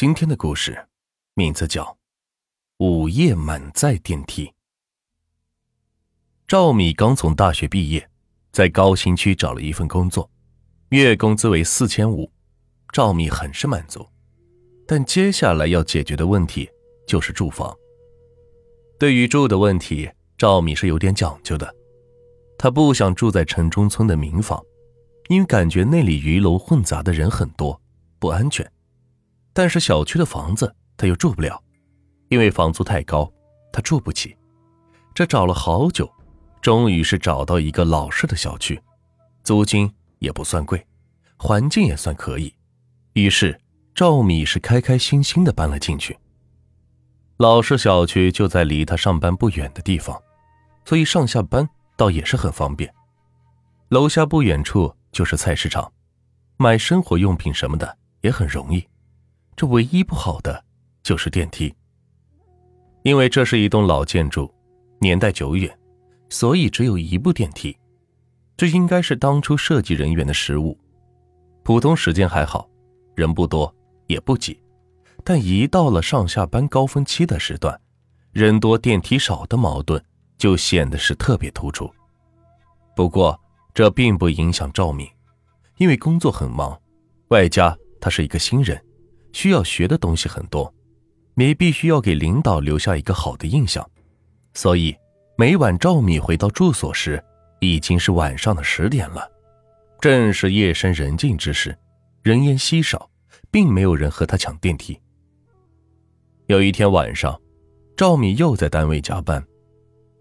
今天的故事名字叫《午夜满载电梯》。赵米刚从大学毕业，在高新区找了一份工作，月工资为四千五，赵米很是满足。但接下来要解决的问题就是住房。对于住的问题，赵米是有点讲究的，他不想住在城中村的民房，因为感觉那里鱼龙混杂的人很多，不安全。但是小区的房子他又住不了，因为房租太高，他住不起。这找了好久，终于是找到一个老式的小区，租金也不算贵，环境也算可以。于是赵米是开开心心的搬了进去。老式小区就在离他上班不远的地方，所以上下班倒也是很方便。楼下不远处就是菜市场，买生活用品什么的也很容易。这唯一不好的就是电梯，因为这是一栋老建筑，年代久远，所以只有一部电梯。这应该是当初设计人员的失误。普通时间还好，人不多也不挤，但一到了上下班高峰期的时段，人多电梯少的矛盾就显得是特别突出。不过这并不影响赵敏，因为工作很忙，外加他是一个新人。需要学的东西很多，你必须要给领导留下一个好的印象，所以每晚赵米回到住所时，已经是晚上的十点了，正是夜深人静之时，人烟稀少，并没有人和他抢电梯。有一天晚上，赵米又在单位加班，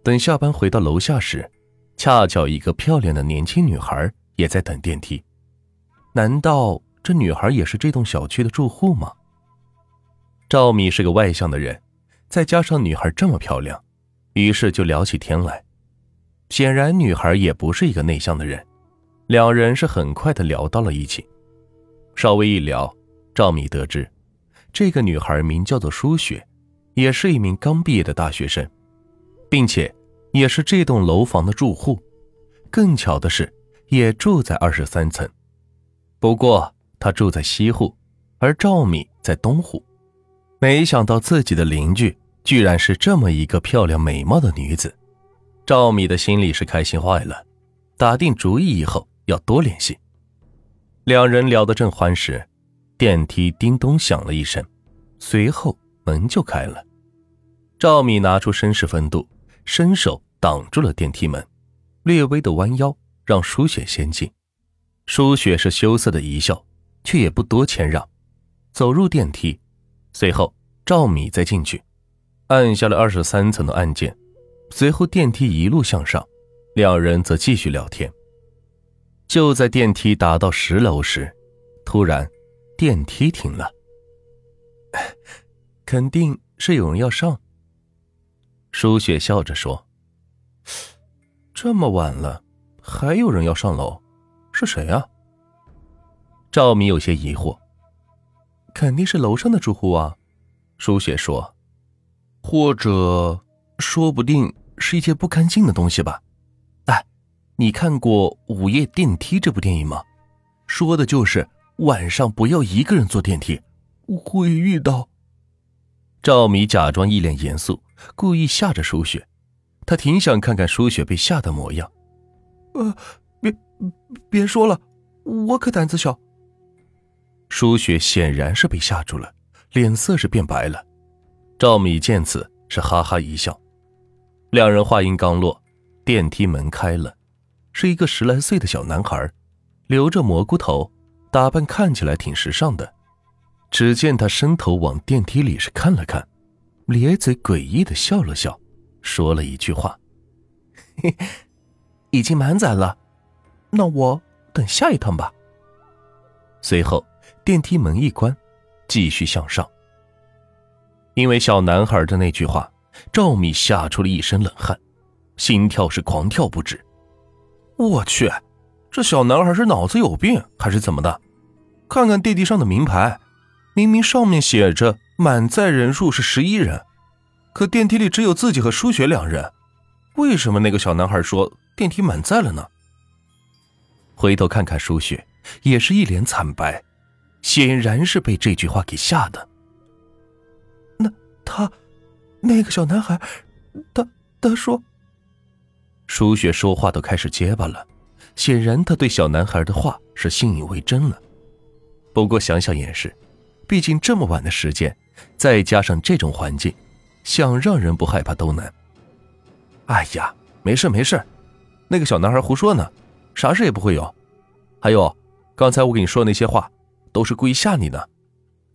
等下班回到楼下时，恰巧一个漂亮的年轻女孩也在等电梯，难道？这女孩也是这栋小区的住户吗？赵米是个外向的人，再加上女孩这么漂亮，于是就聊起天来。显然，女孩也不是一个内向的人，两人是很快的聊到了一起。稍微一聊，赵米得知，这个女孩名叫做舒雪，也是一名刚毕业的大学生，并且也是这栋楼房的住户。更巧的是，也住在二十三层。不过。他住在西户，而赵米在东户。没想到自己的邻居居然是这么一个漂亮美貌的女子，赵米的心里是开心坏了，打定主意以后要多联系。两人聊得正欢时，电梯叮咚响了一声，随后门就开了。赵米拿出绅士风度，伸手挡住了电梯门，略微的弯腰让舒雪先进。舒雪是羞涩的一笑。却也不多谦让，走入电梯，随后赵米再进去，按下了二十三层的按键，随后电梯一路向上，两人则继续聊天。就在电梯达到十楼时，突然电梯停了，肯定是有人要上。舒雪笑着说：“这么晚了，还有人要上楼，是谁啊？”赵敏有些疑惑，肯定是楼上的住户啊。舒雪说：“或者，说不定是一些不干净的东西吧。”哎，你看过《午夜电梯》这部电影吗？说的就是晚上不要一个人坐电梯，会遇到。赵米假装一脸严肃，故意吓着舒雪。他挺想看看舒雪被吓的模样。呃，别别说了，我可胆子小。舒雪显然是被吓住了，脸色是变白了。赵米见此是哈哈一笑。两人话音刚落，电梯门开了，是一个十来岁的小男孩，留着蘑菇头，打扮看起来挺时尚的。只见他伸头往电梯里是看了看，咧嘴诡异的笑了笑，说了一句话：“嘿，已经满载了，那我等下一趟吧。”随后。电梯门一关，继续向上。因为小男孩的那句话，赵敏吓出了一身冷汗，心跳是狂跳不止。我去，这小男孩是脑子有病还是怎么的？看看电梯上的名牌，明明上面写着满载人数是十一人，可电梯里只有自己和舒雪两人，为什么那个小男孩说电梯满载了呢？回头看看舒雪，也是一脸惨白。显然是被这句话给吓的，那他，那个小男孩，他他说。舒雪说话都开始结巴了，显然他对小男孩的话是信以为真了。不过想想也是，毕竟这么晚的时间，再加上这种环境，想让人不害怕都难。哎呀，没事没事，那个小男孩胡说呢，啥事也不会有。还有，刚才我跟你说那些话，都是故意吓你的。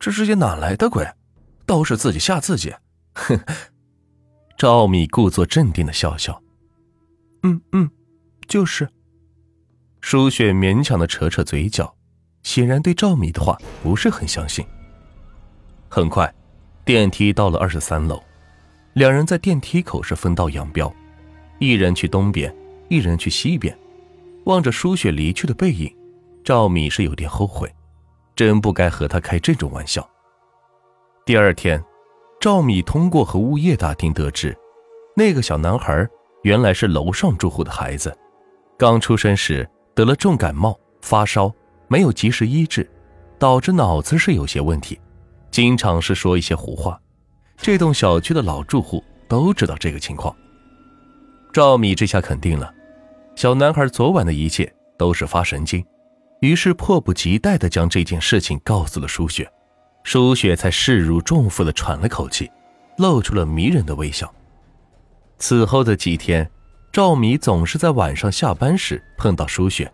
这世界哪来的鬼？都是自己吓自己。哼！赵米故作镇定的笑笑。嗯嗯，就是。舒雪勉强的扯扯嘴角，显然对赵米的话不是很相信。很快，电梯到了二十三楼，两人在电梯口是分道扬镳，一人去东边，一人去西边。望着舒雪离去的背影，赵米是有点后悔，真不该和他开这种玩笑。第二天，赵米通过和物业打听得知，那个小男孩原来是楼上住户的孩子，刚出生时得了重感冒，发烧没有及时医治，导致脑子是有些问题，经常是说一些胡话。这栋小区的老住户都知道这个情况。赵米这下肯定了。小男孩昨晚的一切都是发神经，于是迫不及待地将这件事情告诉了舒雪，舒雪才势如重负地喘了口气，露出了迷人的微笑。此后的几天，赵米总是在晚上下班时碰到舒雪，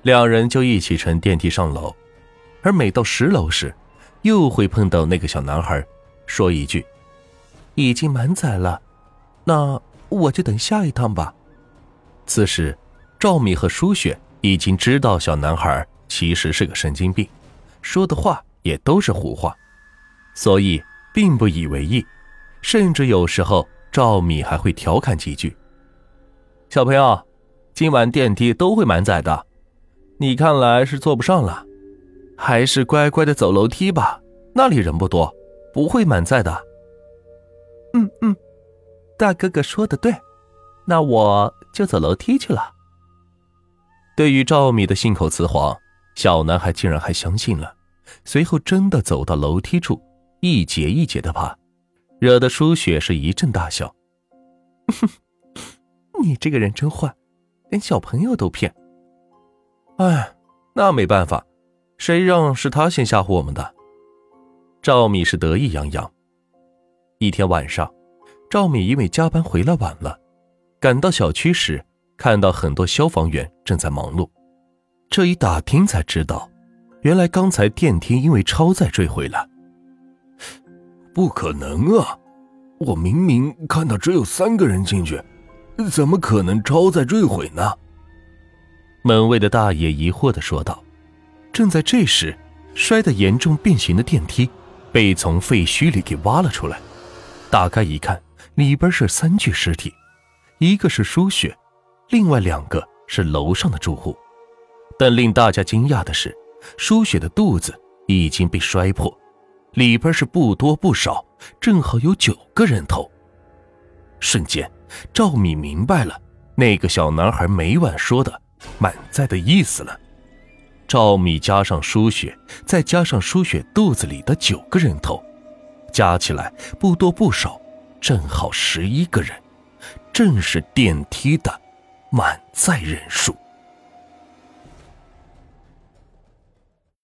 两人就一起乘电梯上楼，而每到十楼时，又会碰到那个小男孩，说一句：“已经满载了，那我就等下一趟吧。”此时，赵米和舒雪已经知道小男孩其实是个神经病，说的话也都是胡话，所以并不以为意，甚至有时候赵米还会调侃几句：“小朋友，今晚电梯都会满载的，你看来是坐不上了，还是乖乖的走楼梯吧，那里人不多，不会满载的。”嗯嗯，大哥哥说的对，那我。就走楼梯去了。对于赵米的信口雌黄，小男孩竟然还相信了。随后真的走到楼梯处，一节一节的爬，惹得舒雪是一阵大笑。哼 你这个人真坏，连小朋友都骗。哎，那没办法，谁让是他先吓唬我们的？赵米是得意洋洋。一天晚上，赵米因为加班回来晚了。赶到小区时，看到很多消防员正在忙碌。这一打听才知道，原来刚才电梯因为超载坠毁了。不可能啊！我明明看到只有三个人进去，怎么可能超载坠毁呢？门卫的大爷疑惑的说道。正在这时，摔得严重变形的电梯被从废墟里给挖了出来，打开一看，里边是三具尸体。一个是舒雪，另外两个是楼上的住户。但令大家惊讶的是，舒雪的肚子已经被摔破，里边是不多不少，正好有九个人头。瞬间，赵米明白了那个小男孩每晚说的“满载”的意思了。赵米加上舒雪，再加上舒雪肚子里的九个人头，加起来不多不少，正好十一个人。正是电梯的满载人数。